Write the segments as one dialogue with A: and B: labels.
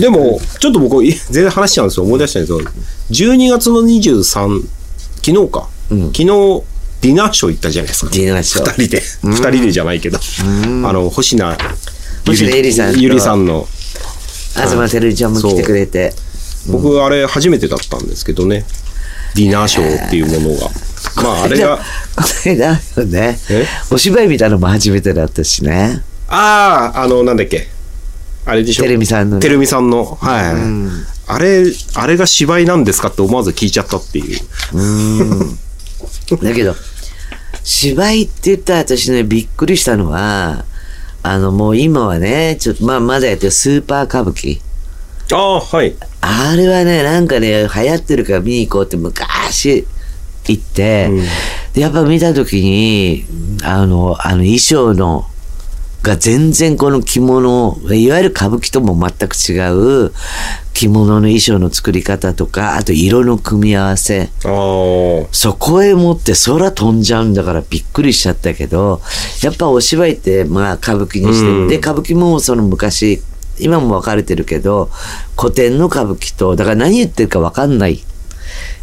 A: でも、ちょっと僕、い 全然話しちゃうんですよ。思い出したんですけど、12月の23、昨日か。昨日、ディナーショー行ったじゃないですか。
B: ディナーショー
A: 二人で。二人でじゃないけど。あの、星名
B: 星名ゆりさんと
A: ゆりさんの。
B: 東てるみちゃんも来てくれて。
A: 僕、あれ初めてだったんですけどね。ディナーショーっていうものが。まあ、あれが、
B: この間よね
A: え、
B: お芝居見たのも初めてだったしね。
A: ああ、あの、なんだっけ。あれでしょ。
B: てるみさんのね
A: てるみさんの。はい。あれ、あれが芝居なんですかって思わず聞いちゃったっていう。
B: だけど、芝居って言ったら私ね、びっくりしたのは、あの、もう今はね、ちょっと、まあ、まだやってるスーパー歌舞伎。
A: ああ、はい。
B: あれはね、なんかね、流行ってるから見に行こうって昔行って、で、やっぱ見たときに、あの、あの衣装の、が全然この着物、いわゆる歌舞伎とも全く違う着物の衣装の作り方とか、あと色の組み合わせ。そこへ持って空飛んじゃうんだからびっくりしちゃったけど、やっぱお芝居ってまあ歌舞伎にしてる。で、歌舞伎もその昔、今も分かれてるけど、古典の歌舞伎と、だから何言ってるか分かんない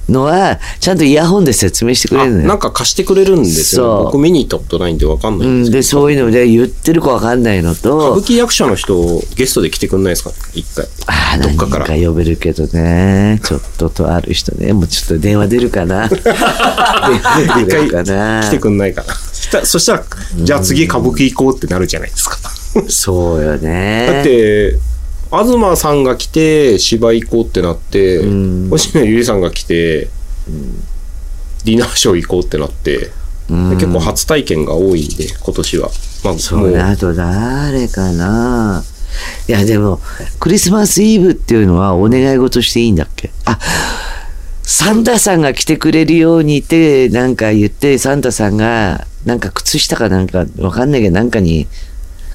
B: のは、ちゃんとイヤホンで説明してくれるのよ。
A: なんか貸してくれるんですよ、僕見に行ったことないんでわかんな
B: うんん、
A: ですけど。
B: で、そういうので言ってるか分かんないの
A: 歌
B: と
A: 舞、伎役者の人、ゲストで来てくんないですか？一回。
B: ああ、
A: どっかか。
B: から呼べるけどね。ちょっととある人ね。もうちょっと電話出るかな。電話
A: 一
B: 出るか
A: 回
B: な。
A: 来てくんないかな。そしたそしたら、じゃあ次歌舞伎行こうってなるじゃないですか。
B: そうよね。
A: だって、東さんが来て芝居行こうってなって、星野ゆりさんが来て、ディナーショー行こうってなって、で結構初体験が多いんで、今年は。まあ、
B: そうね、あと誰かな。いや、でも、クリスマスイブっていうのはお願い事していいんだっけ？あ、サンタさんが来てくれるようにって、なんか言って、サンタさんが、なんか靴下かなんか、わかんないけど、なんかに、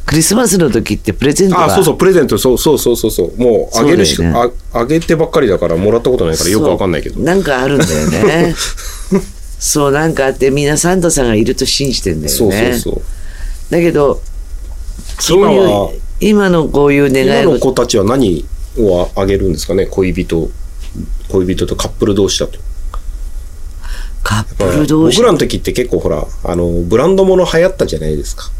B: クリスマスの時ってプレゼントが
A: あ、そうそう、プレゼント、そうそうそうそうそう。もう、あげるしか、
B: そうだよ
A: ああげてばっかりだから、もらったことないからよくわかんないけど。
B: なんかあるんだよね。そう、なんかあって、みんなサンタさんがいると信じてんだよね。
A: そうそうそう。
B: だけど、
A: 今は、
B: 今のこういう願
A: 今の子たちは何をあげるんですかね？恋人、恋人とカップル同士だと。
B: カップル同士
A: 僕らの時って結構ほら、あの、ブランド物流行ったじゃないですか。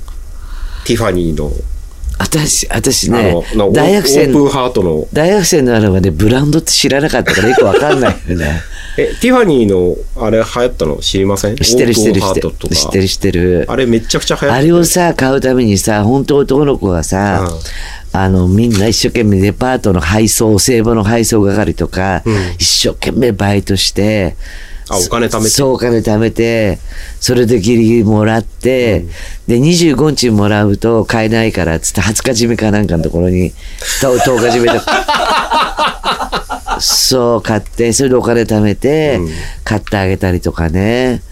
A: ティファニーの、
B: 私、私
A: あ
B: ね大学生
A: オープンハートの、
B: 大学生のあれまでブランドって知らなかったから よくわかんないよね。
A: え、ティファニーの、あれ流行ったの？知りません？
B: 知ってる知ってる知ってる。知ってる知ってる。
A: あれめちゃくちゃ流行って
B: あれをさ、買うためにさ、本当男の子がさ、あの、みんな一生懸命デパートの配送、お歳暮の配送係とか、一生懸命バイトして、
A: あ、お金貯めて。
B: そう、お金貯めて、それでギリギリもらって、で、25日もらうと買えないから、つって20日締めかなんかのところに、と10日締めとか。そう、買って、それでお金貯めて、買ってあげたりとかね。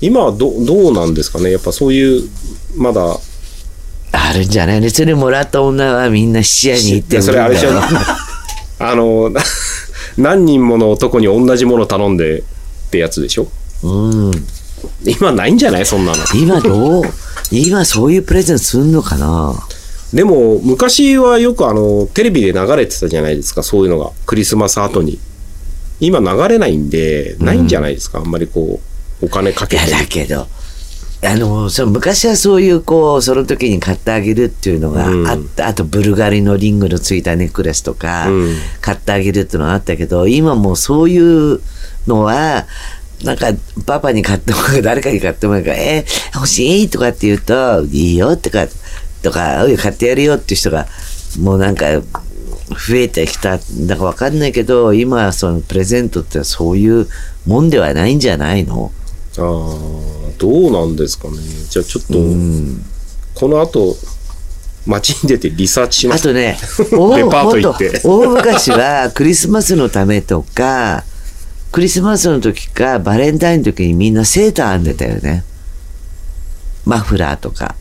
A: 今はどどうなんですかね？やっぱそういう、まだ、
B: あるんじゃない？ね。それもらった女はみんな質屋に行って
A: いやそれあれでしょ
B: 売るんだよ
A: あの、何人もの男に同じもの頼んでってやつでしょ？
B: うん。
A: 今ないんじゃない？そんなの。
B: 今どう？今そういうプレゼントすんのかな？
A: でも、昔はよくあの、テレビで流れてたじゃないですか、そういうのが。クリスマス後に。今流れないんで、ないんじゃないですか、あんまりこう、お金かけて。
B: だけど、あの、その昔はそういう、こう、その時に買ってあげるっていうのが
A: うん
B: あった。あと、ブルガリのリングのついたネックレスとか、
A: うん
B: 買ってあげるっていうのがあったけど、今もうそういうのは、なんか、パパに買ってもらう、誰かに買ってもらうから、えー欲しい？とかって言うと、いいよとか、とか、買ってやるよっていう人が、もうなんか、増えてきた。だからわかんないけど、今、そのプレゼントってそういうもんではないんじゃないの？
A: ああ、どうなんですかね。じゃあちょっと、この後、街に出てリサーチします。
B: あとね、
A: デパート行って
B: ほんと大昔はクリスマスのためとか、クリスマスの時かバレンタインの時にみんなセーター編んでたよね。マフラーとか。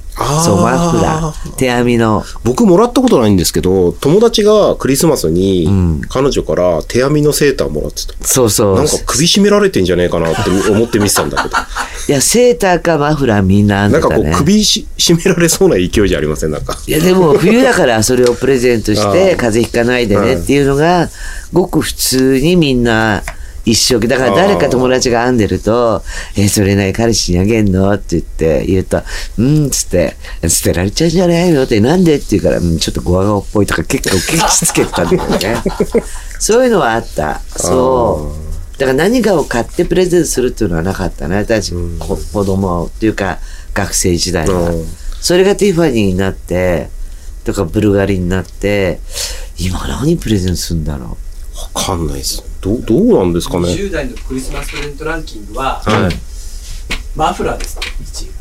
B: そう、マフラー。手編みの。
A: 僕もらったことないんですけど、友達がクリスマスに彼女から手編みのセーターもらってた。
B: そうそう。
A: なんか首絞められてんじゃねえかなって思って見てたんだけど。
B: いや、セーターかマフラーみんな編ん
A: なんかこう
B: でたね。
A: 首し絞められそうな勢いじゃありません？なんか。
B: いやでも冬だからそれをプレゼントし
A: あ
B: て
A: ー
B: 風邪ひかないでねっていうのがごく普通にみんな一生懸命だから誰か友達が編んでると「えそれない彼氏にあげんの?」って言って言うと「うん」っつって「捨てられちゃうんじゃないの?」って「なんで?」って言うから「うんちょっとゴワゴワっぽい」とか結構ケチつけてたんだよね そういうのはあったそうだから何かを買ってプレゼントするっていうのはなかったね私、こ子供っていうか学生時代は。
A: うん
B: それがティファニーになって、とかブルガリになって、今何プレゼントするんだろ
A: わかんないです。どう、どうなんですかね
C: ？10代のクリスマスプレゼントランキングは、
A: はい。
C: マフラーですね、1位が。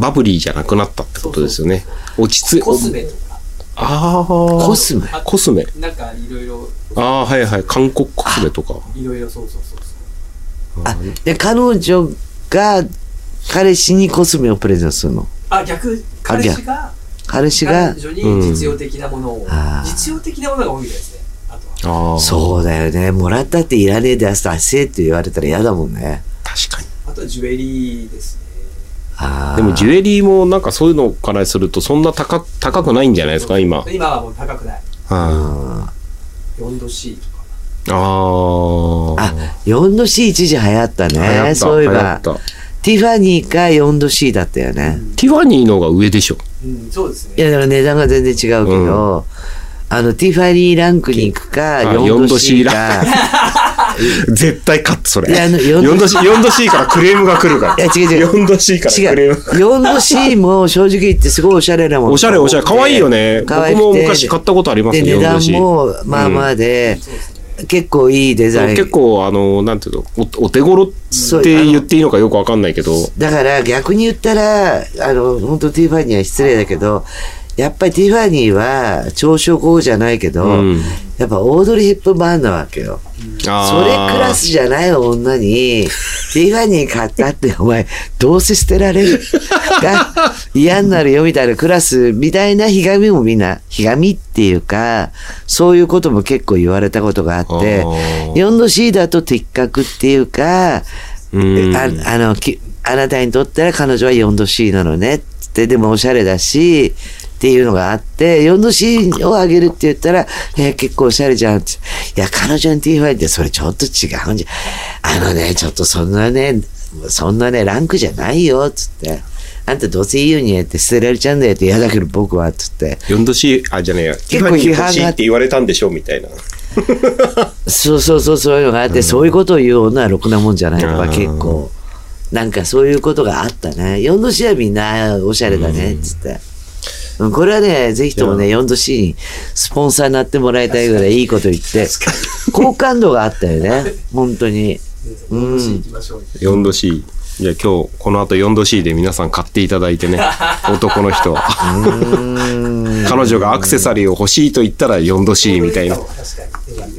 A: バブリーじゃなくなったってことですよね。落ち着い
C: コスメとか、
A: ああ。
B: う。コスメ？
A: コスメ。
C: なんかいろいろ、
A: ああ、はいはい。韓国コスメとか。
C: いろいろそうそうそうそう。
B: あ、で、彼女が、彼氏にコスメをプレゼントするの？
C: あ、逆、彼氏が、
B: 彼氏が？
C: 彼、女に実用的なものを、
B: あー
C: 実用的なものが多いみたいですね。
B: そうだよね。もらったっていらねえで出せって言われたら嫌だもんね。
A: 確かに。
C: あとはジュエリーですね。
B: ああ。
A: でもジュエリーもなんかそういうのからするとそんな高高くないんじゃないですか、今。
C: 今はもう高くない。
A: は
C: 4度 C とか。
A: い。ああ。
B: あ、4度 C 一時流行った
A: 流行った
B: ね。そういえばティファニーか4度 C だったよね。
A: ティファニーの方が上でしょ。
C: うん、そうですね。
B: いや、だから値段が全然違うけど、あの、ティファニーランクに行くか、
A: あ
B: 4度 C
A: 4
B: か、
A: 絶対カットそれ。
B: いやあの4
A: 4度 C、4度 C からクレームが来るから。
B: いや違う違う
A: 4度 C からク
B: 違う。
A: レームが。
B: 4度 C も正直言ってすごいおしゃれなもん。
A: おしゃれおしゃれ。可愛いよね。僕
B: 可愛くて
A: も昔買ったことあります
B: で、
A: よ、4度
B: 値段。もまあまあで、結構いいデザイン。
A: 結構、あの、なんていうの、おお手頃って言っていいのかよくわかんないけど。
B: だから逆に言ったら、あの、本当ティファニーは失礼だけど、やっぱりティファニーで朝食をじゃないけど、
A: うん。
B: やっぱオードリー・ヘップバーンなわけよ。
A: あ
B: それクラスじゃない女に、ティファニー買ったって、お前、どうせ捨てられるが 嫌になるよみたいなクラスみたいなひがみもみんな、ひがみっていうか、そういうことも結構言われたことがあって
A: あー、
B: 4度 C だと的確っていうか、
A: うん。
B: ああのきあなたにとったら彼女は4度 C なのねって、でもおしゃれだし、っていうのがあって、4度 C をあげるって言ったら、えー結構おしゃれじゃんって。いや、彼女に T5 ってそれちょっと違うんじゃ、あのね、ちょっとそんなね、そんなね、ランクじゃないよ、つって。あんたどうせいいようにやって捨てられちゃうんだよって嫌だけど僕は、つって。
A: 4度 C、あ、じゃねえや。
B: 結構批判が
A: って言われたんでしょみたいな。
B: そうそうそう、そういうのがあって、そういうことを言う女はろくなもんじゃないとか、
A: うん
B: 結構。なんかそういうことがあったね。4度 C はみんなおしゃれだね、つって。うんこれはね、ぜひともね、4度 C にスポンサーになってもらいたいぐらいいいこと言って、好感度があったよね、本当に。
C: うん。行きましょう。
A: 4度 C。じゃあ今日、この後4度 C で皆さん買っていただいてね。男の人は。彼女がアクセサリーを欲しいと言ったら4度 C みたいな。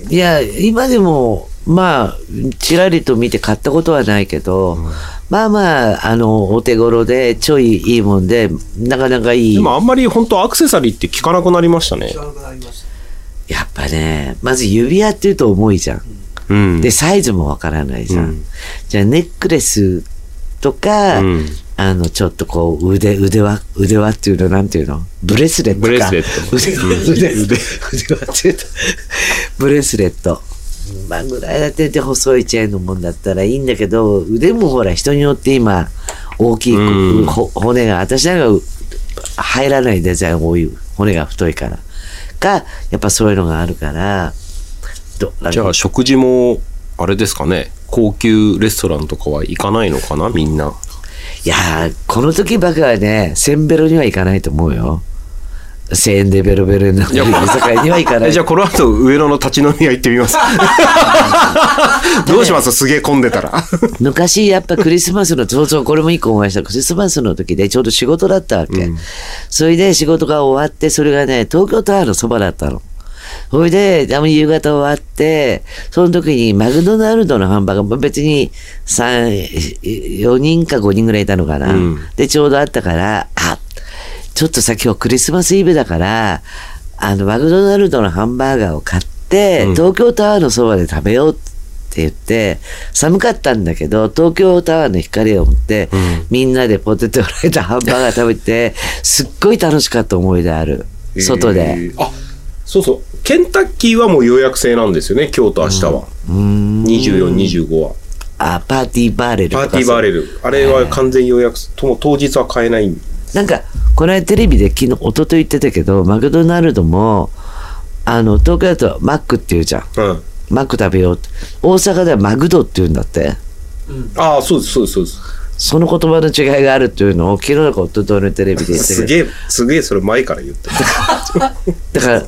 B: いや、今でも、まあ、ちらりと見て買ったことはないけど、まあまあ、あの、お手頃で、ちょいいいもんで、なかなかいい
A: で。もあんまり本当アクセサリーって聞かなくなりましたね
C: 知。らなくなりました。
B: やっぱね、まず指輪っていうと重いじゃん。
A: うん。
B: で、サイズもわからないじゃん。
A: うん
B: じゃあ、ネックレスとか、
A: うん
B: あの、ちょっとこう、腕、腕輪、腕輪っていうの、なんていうの？ブレスレットか。
A: ブレスレット
B: 腕、腕、腕、腕輪っていうと、ブレスレット。まあ、ぐらいだってて細いチェーンのもんだったらいいんだけど、腕もほら、人によって今、大きい、
A: うん
B: ほ骨が、私なんか入らないデザイン多い、骨が太いから。か、やっぱそういうのがあるから、ど
A: じゃあ食事も、あれですかね。高級レストランとかは行かないのかなみんな。
B: いやー、この時ばかはね、センベロには行かないと思うよ。1000円でベロベロになる居酒屋には行かな
A: え
B: い。
A: じゃあこの後上野の立ち飲み屋行ってみます。どうします？すげえ混んでたら。
B: 昔やっぱクリスマスの、そうそう、これも一個思いました。クリスマスの時でちょうど仕事だったわけ。それで仕事が終わって、それがね、東京タワーのそばだったの。それで、夕方終わって、その時にマクドナルドのハンバーガー、まあ別に3、4人か5人ぐらいいたのかな。
A: うん
B: で、ちょうどあったから、あ、ちょっとさ、今日クリスマスイブだから、あの、マクドナルドのハンバーガーを買って、
A: うん
B: 東京タワーのそばで食べようって言って、寒かったんだけど、東京タワーの光を持って、
A: うん
B: みんなでポテトフライとハンバーガー食べて、すっごい楽しかった思い出ある。外
A: え
B: で。
A: ーあ、そうそう。ケンタッキーはもう予約制なんですよね、今日と明日は。
B: うーん。
A: 24、25は。
B: あ、パーティーバーレル
A: パーティーバーレル。あれは完全予約、とも当日は買えない。
B: なんか、この間テレビで昨日、一昨日言ってたけど、マクドナルドも、あの、東京だとマックって言うじゃん。
A: うん。
B: マック食べようって。大阪ではマグドって言うんだって。
A: ああ、そうです、そうです、そうです。
B: その言葉の違いがあるっていうのを昨日なんか一昨日のテレビで言ってる。
A: すげえ、すげえそれ前から言ってる。
B: だから、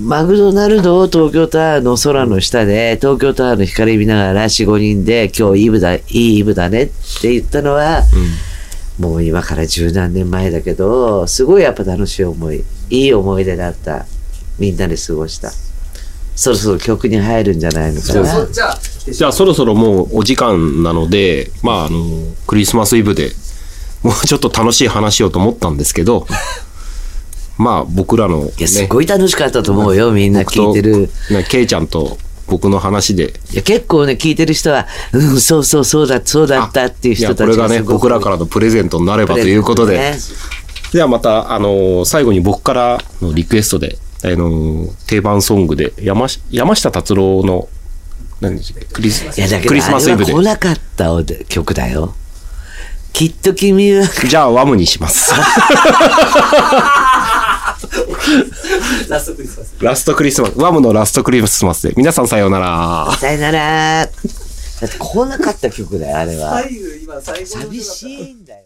B: マクドナルドを東京タワーの空の下で、東京タワーの光見ながら4、5人で今日イブだ、いいイブだねって言ったのは、もう今から十何年前だけど、すごいやっぱ楽しい思い、いい思い出だった。みんなで過ごした。そろそろ曲に入るんじゃないのかな。
C: そうじゃあ、
A: じゃあそろそろもうお時間なので、まああの、クリスマスイブでもうちょっと楽しい話をと思ったんですけど、まあ僕らの、ね、
B: いや、すごい楽しかったと思うよ、みんな聞いてる。
A: ね、ケイちゃんと僕の話で、
B: いや、結構ね、聞いてる人は、うん、そうそう、そうだ、そうだったっていう人た
A: これがね、僕らからのプレゼントになればということで、
B: ね。
A: ではまた、あの最後に僕からのリクエストで、あの定番ソングで山し山下達郎の何クリス
B: いや、だけ
A: クリスマスイブで。
B: 来なかった曲だよ。きっと君は、
A: じゃあワムにします
C: ラストクリスマス。
A: ラストクリスマスワムのラストクリスマスで皆さんさようなら
B: さよなら。だって来なかった曲だよ、あれは。
C: 最後、今、最後の
B: 寂しいんだよ。